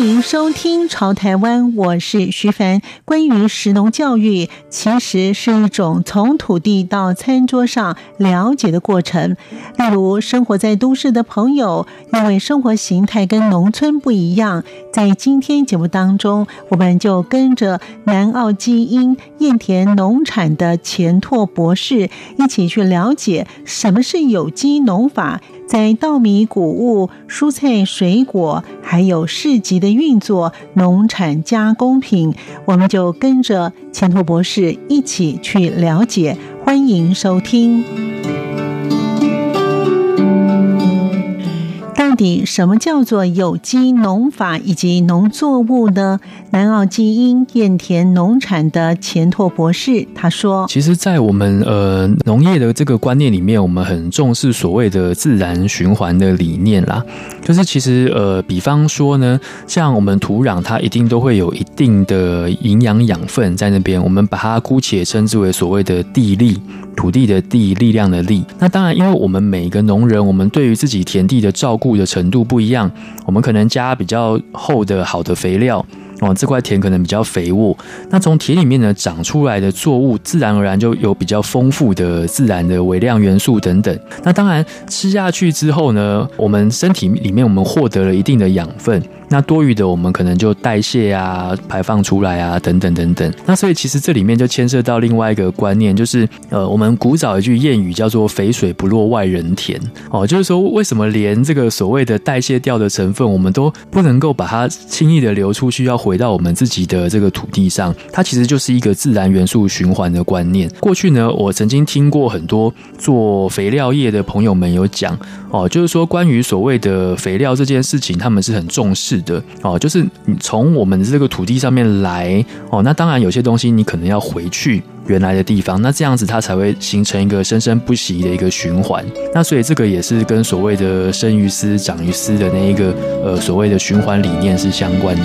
欢迎收听《潮台湾》，我是徐凡。关于食农教育，其实是一种从土地到餐桌上了解的过程。例如，生活在都市的朋友，因为生活形态跟农村不一样，在今天节目当中，我们就跟着南澳基因燕田农产的钱拓博士一起去了解什么是有机农法。在稻米、谷物、蔬菜、水果，还有市集的运作，农产加工品，我们就跟着钱拓博士一起去了解。欢迎收听。底什么叫做有机农法以及农作物呢？南澳基因燕田农产的钱拓博士他说：“其实，在我们呃农业的这个观念里面，我们很重视所谓的自然循环的理念啦。就是其实呃，比方说呢，像我们土壤，它一定都会有一定的营养养分在那边，我们把它姑且称之为所谓的地力。”土地的地，力量的力。那当然，因为我们每一个农人，我们对于自己田地的照顾的程度不一样，我们可能加比较厚的好的肥料。哦，这块田可能比较肥沃，那从田里面呢长出来的作物，自然而然就有比较丰富的自然的微量元素等等。那当然吃下去之后呢，我们身体里面我们获得了一定的养分，那多余的我们可能就代谢啊、排放出来啊等等等等。那所以其实这里面就牵涉到另外一个观念，就是呃，我们古早一句谚语叫做“肥水不落外人田”。哦，就是说为什么连这个所谓的代谢掉的成分，我们都不能够把它轻易的流出去，要回到我们自己的这个土地上，它其实就是一个自然元素循环的观念。过去呢，我曾经听过很多做肥料业的朋友们有讲哦，就是说关于所谓的肥料这件事情，他们是很重视的哦，就是你从我们这个土地上面来哦，那当然有些东西你可能要回去原来的地方，那这样子它才会形成一个生生不息的一个循环。那所以这个也是跟所谓的生于斯长于斯的那一个呃所谓的循环理念是相关的。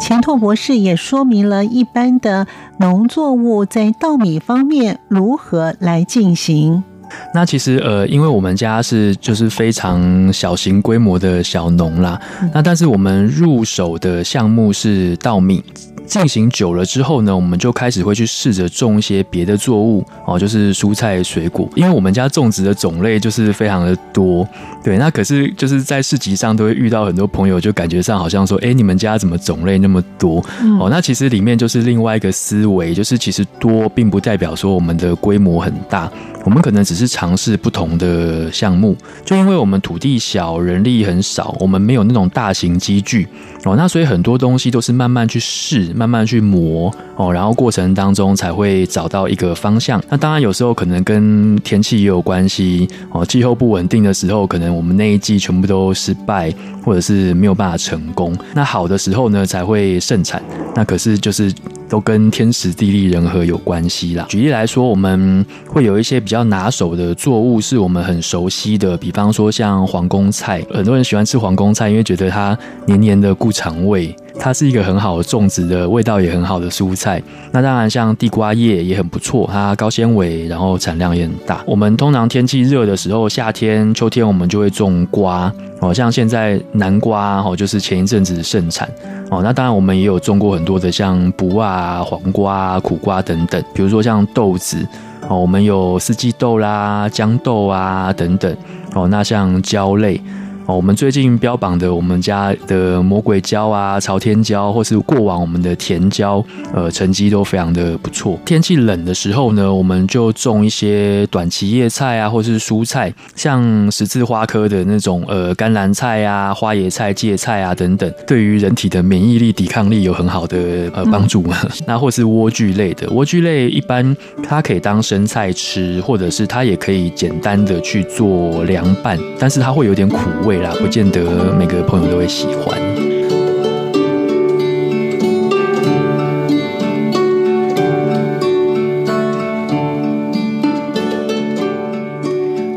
钱拓博士也说明了一般的农作物在稻米方面如何来进行。那其实呃，因为我们家是就是非常小型规模的小农啦，那但是我们入手的项目是稻米。进行久了之后呢，我们就开始会去试着种一些别的作物哦，就是蔬菜水果。因为我们家种植的种类就是非常的多，对。那可是就是在市集上都会遇到很多朋友，就感觉上好像说，哎，你们家怎么种类那么多？哦，那其实里面就是另外一个思维，就是其实多并不代表说我们的规模很大。我们可能只是尝试不同的项目，就因为我们土地小，人力很少，我们没有那种大型机具哦，那所以很多东西都是慢慢去试，慢慢去磨哦，然后过程当中才会找到一个方向。那当然有时候可能跟天气也有关系哦，气候不稳定的时候，可能我们那一季全部都失败，或者是没有办法成功。那好的时候呢，才会盛产。那可是就是。都跟天时地利人和有关系啦。举例来说，我们会有一些比较拿手的作物，是我们很熟悉的，比方说像黄宫菜，很多人喜欢吃黄宫菜，因为觉得它黏黏的顾肠胃。它是一个很好的种植的，味道也很好的蔬菜。那当然，像地瓜叶也很不错，它高纤维，然后产量也很大。我们通常天气热的时候，夏天、秋天我们就会种瓜哦，像现在南瓜哦，就是前一阵子盛产哦。那当然，我们也有种过很多的像卜啊、黄瓜、苦瓜等等。比如说像豆子哦，我们有四季豆啦、豇豆啊等等哦。那像椒类。哦，我们最近标榜的我们家的魔鬼椒啊、朝天椒，或是过往我们的甜椒，呃，成绩都非常的不错。天气冷的时候呢，我们就种一些短期叶菜啊，或是蔬菜，像十字花科的那种呃甘蓝菜啊、花椰菜、芥菜啊等等，对于人体的免疫力、抵抗力有很好的呃帮助。嗯、那或是莴苣类的，莴苣类一般它可以当生菜吃，或者是它也可以简单的去做凉拌，但是它会有点苦味。不见得每个朋友都会喜欢。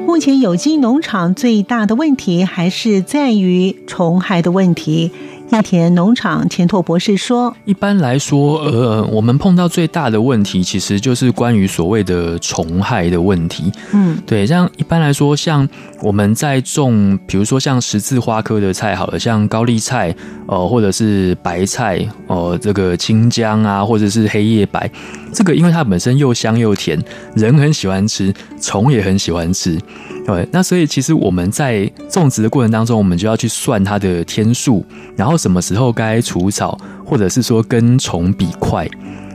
目前有机农场最大的问题还是在于虫害的问题。叶田农场钱拓博士说：“一般来说，呃，我们碰到最大的问题，其实就是关于所谓的虫害的问题。嗯，对，像一般来说，像我们在种，比如说像十字花科的菜，好了，像高丽菜，呃，或者是白菜，哦、呃，这个青江啊，或者是黑叶白，这个因为它本身又香又甜，人很喜欢吃，虫也很喜欢吃。”对，那所以其实我们在种植的过程当中，我们就要去算它的天数，然后什么时候该除草，或者是说跟虫比快，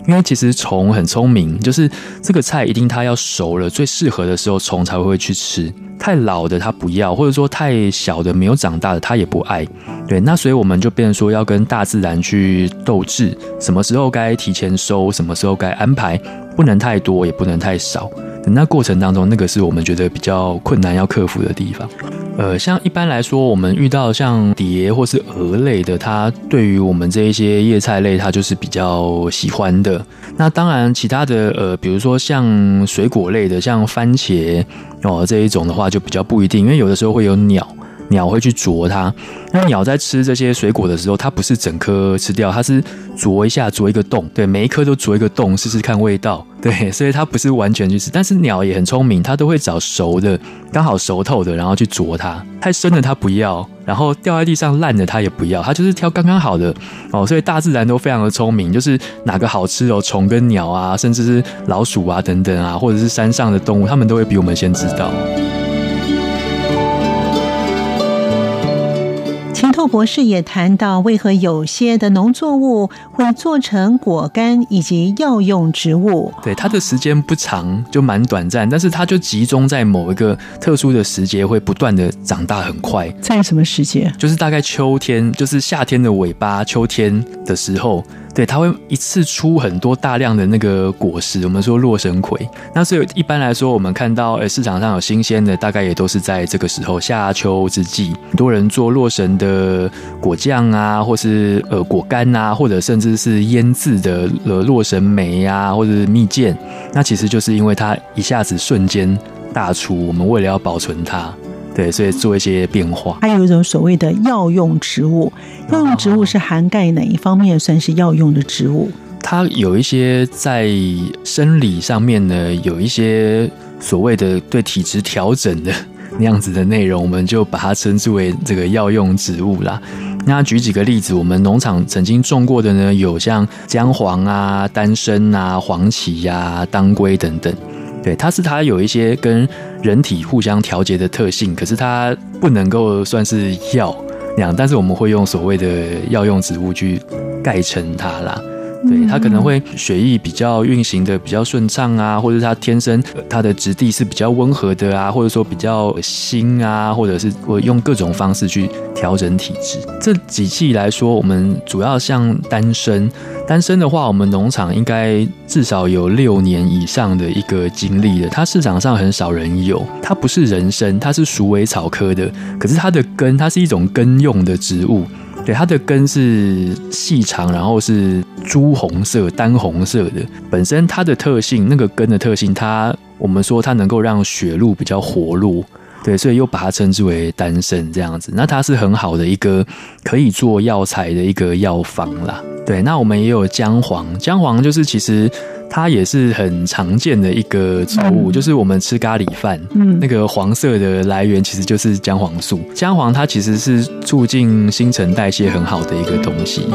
因为其实虫很聪明，就是这个菜一定它要熟了，最适合的时候虫才会去吃，太老的它不要，或者说太小的没有长大的它也不爱。对，那所以我们就变成说要跟大自然去斗智，什么时候该提前收，什么时候该安排，不能太多，也不能太少。那过程当中，那个是我们觉得比较困难要克服的地方。呃，像一般来说，我们遇到像蝶或是蛾类的，它对于我们这一些叶菜类，它就是比较喜欢的。那当然，其他的呃，比如说像水果类的，像番茄哦这一种的话，就比较不一定，因为有的时候会有鸟。鸟会去啄它，那鸟在吃这些水果的时候，它不是整颗吃掉，它是啄一下，啄一个洞，对，每一颗都啄一个洞，试试看味道，对，所以它不是完全去吃。但是鸟也很聪明，它都会找熟的，刚好熟透的，然后去啄它。太生的它不要，然后掉在地上烂的它也不要，它就是挑刚刚好的哦。所以大自然都非常的聪明，就是哪个好吃哦，虫跟鸟啊，甚至是老鼠啊等等啊，或者是山上的动物，它们都会比我们先知道。钱拓博士也谈到，为何有些的农作物会做成果干以及药用植物。对，它的时间不长，就蛮短暂，但是它就集中在某一个特殊的时节，会不断的长大很快。在什么时节？就是大概秋天，就是夏天的尾巴，秋天的时候。对，它会一次出很多大量的那个果实，我们说洛神葵。那所以一般来说，我们看到呃市场上有新鲜的，大概也都是在这个时候夏秋之际，很多人做洛神的果酱啊，或是呃果干啊，或者甚至是腌制的呃洛神梅啊，或者是蜜饯。那其实就是因为它一下子瞬间大出，我们为了要保存它。对，所以做一些变化。还有一种所谓的药用植物，药用植物是涵盖哪一方面算是药用的植物？它有一些在生理上面呢，有一些所谓的对体质调整的 那样子的内容，我们就把它称之为这个药用植物啦。那举几个例子，我们农场曾经种过的呢，有像姜黄啊、丹参啊、黄芪呀、啊、当归等等。对，它是它有一些跟人体互相调节的特性，可是它不能够算是药那样，但是我们会用所谓的药用植物去盖成它啦。对，它可能会血液比较运行的比较顺畅啊，或者它天生它的质地是比较温和的啊，或者说比较新啊，或者是我用各种方式去调整体质。这几季来说，我们主要像丹参，丹参的话，我们农场应该至少有六年以上的一个经历了。它市场上很少人有，它不是人参，它是鼠尾草科的，可是它的根，它是一种根用的植物。对，它的根是细长，然后是朱红色、丹红色的。本身它的特性，那个根的特性，它我们说它能够让血路比较活络，对，所以又把它称之为丹参这样子。那它是很好的一个可以做药材的一个药方啦。对，那我们也有姜黄，姜黄就是其实。它也是很常见的一个植物，嗯，就是我们吃咖喱饭，嗯，那个黄色的来源其实就是姜黄素。姜黄它其实是促进新陈代谢很好的一个东西。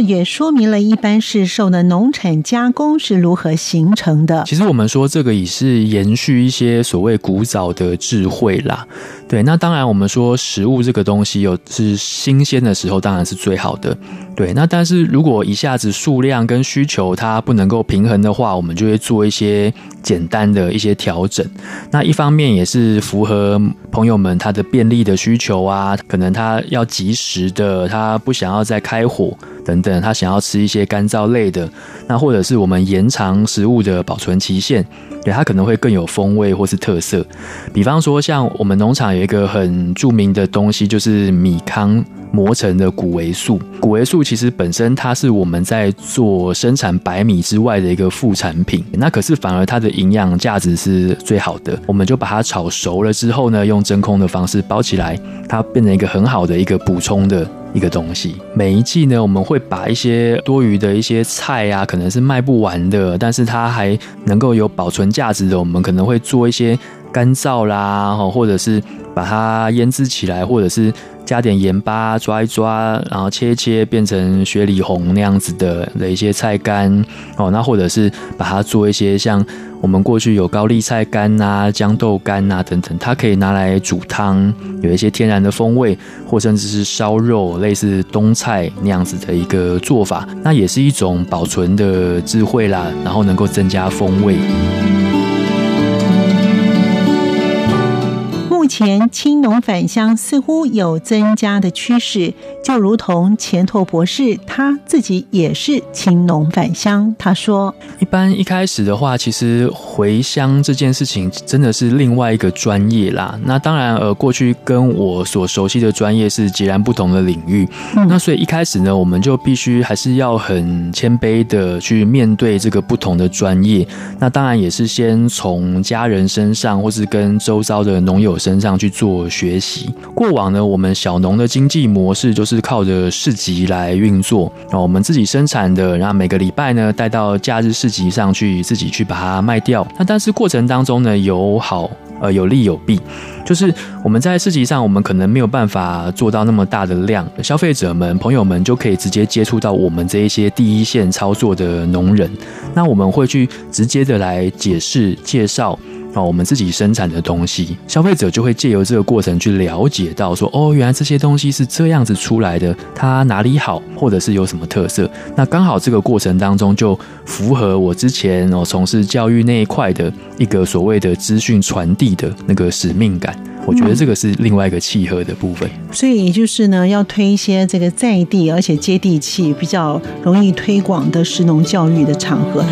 也说明了一般市售的农产加工是如何形成的。其实我们说这个也是延续一些所谓古早的智慧啦。对，那当然我们说食物这个东西有是新鲜的时候当然是最好的。对，那但是如果一下子数量跟需求它不能够平衡的话，我们就会做一些简单的一些调整。那一方面也是符合朋友们他的便利的需求啊，可能他要及时的，他不想要再开火。等等，他想要吃一些干燥类的，那或者是我们延长食物的保存期限，对，它可能会更有风味或是特色。比方说，像我们农场有一个很著名的东西，就是米糠磨成的谷维素。谷维素其实本身它是我们在做生产白米之外的一个副产品，那可是反而它的营养价值是最好的。我们就把它炒熟了之后呢，用真空的方式包起来，它变成一个很好的一个补充的。一个东西，每一季呢，我们会把一些多余的一些菜啊，可能是卖不完的，但是它还能够有保存价值的，我们可能会做一些干燥啦，或者是把它腌制起来，或者是加点盐巴抓一抓，然后切切变成雪里红那样子的的一些菜干哦，那或者是把它做一些像。我们过去有高丽菜干啊、豇豆干啊等等，它可以拿来煮汤，有一些天然的风味，或甚至是烧肉，类似冬菜那样子的一个做法，那也是一种保存的智慧啦，然后能够增加风味。前青农返乡似乎有增加的趋势，就如同钱拓博士他自己也是青农返乡。他说：“一般一开始的话，其实回乡这件事情真的是另外一个专业啦。那当然，呃，过去跟我所熟悉的专业是截然不同的领域。嗯、那所以一开始呢，我们就必须还是要很谦卑的去面对这个不同的专业。那当然也是先从家人身上，或是跟周遭的农友身上。”上去做学习。过往呢，我们小农的经济模式就是靠着市集来运作啊，我们自己生产的，然后每个礼拜呢带到假日市集上去，自己去把它卖掉。那但是过程当中呢，有好呃有利有弊，就是我们在市集上，我们可能没有办法做到那么大的量，消费者们朋友们就可以直接接触到我们这一些第一线操作的农人。那我们会去直接的来解释介绍。哦，我们自己生产的东西，消费者就会借由这个过程去了解到说，哦，原来这些东西是这样子出来的，它哪里好，或者是有什么特色。那刚好这个过程当中就符合我之前哦从事教育那一块的一个所谓的资讯传递的那个使命感。我觉得这个是另外一个契合的部分。嗯，所以也就是呢，要推一些这个在地而且接地气、比较容易推广的食农教育的场合。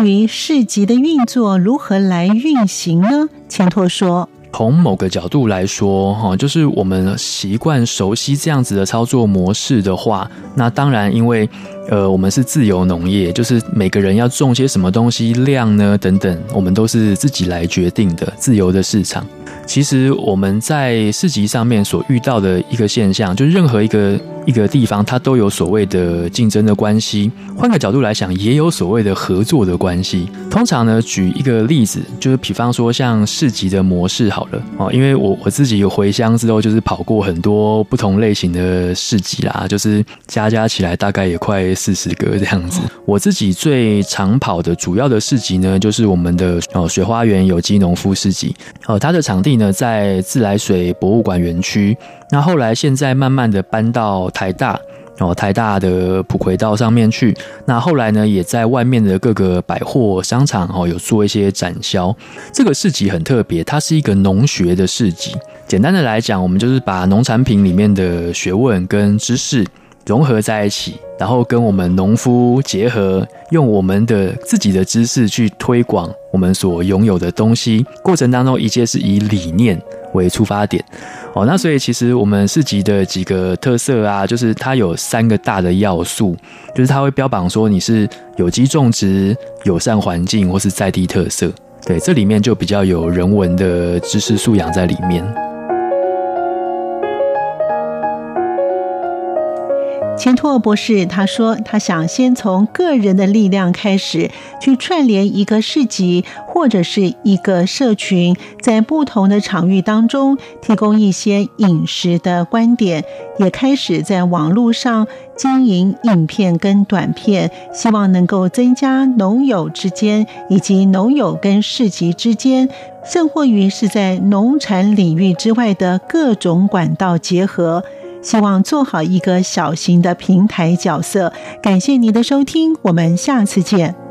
对于市集的运作如何来运行呢？钱拓说：“从某个角度来说，哈，就是我们习惯熟悉这样子的操作模式的话，那当然，因为呃，我们是自由农业，就是每个人要种些什么东西量呢等等，我们都是自己来决定的，自由的市场。”其实我们在市集上面所遇到的一个现象，就是任何一个一个地方，它都有所谓的竞争的关系。换个角度来想，也有所谓的合作的关系。通常呢，举一个例子，就是比方说像市集的模式好了哦，因为我我自己有回乡之后，就是跑过很多不同类型的市集啦，就是加加起来大概也快四十个这样子。我自己最常跑的主要的市集呢，就是我们的哦水花园有机农夫市集哦，它的场地呢，在自来水博物馆园区，那后来现在慢慢的搬到台大哦，台大的普葵道上面去。那后来呢，也在外面的各个百货商场哦，有做一些展销。这个市集很特别，它是一个农学的市集。简单的来讲，我们就是把农产品里面的学问跟知识融合在一起，然后跟我们农夫结合，用我们的自己的知识去推广我们所拥有的东西。过程当中，一切是以理念为出发点。哦，那所以其实我们市集的几个特色啊，就是它有三个大的要素，就是它会标榜说你是有机种植、友善环境或是在地特色。对，这里面就比较有人文的知识素养在里面。钱拓博士他说，他想先从个人的力量开始，去串联一个市集或者是一个社群，在不同的场域当中提供一些饮食的观点，也开始在网络上经营影片跟短片，希望能够增加农友之间以及农友跟市集之间，甚或于是在农产领域之外的各种管道结合。希望做好一个小型的平台角色。感谢您的收听，我们下次见。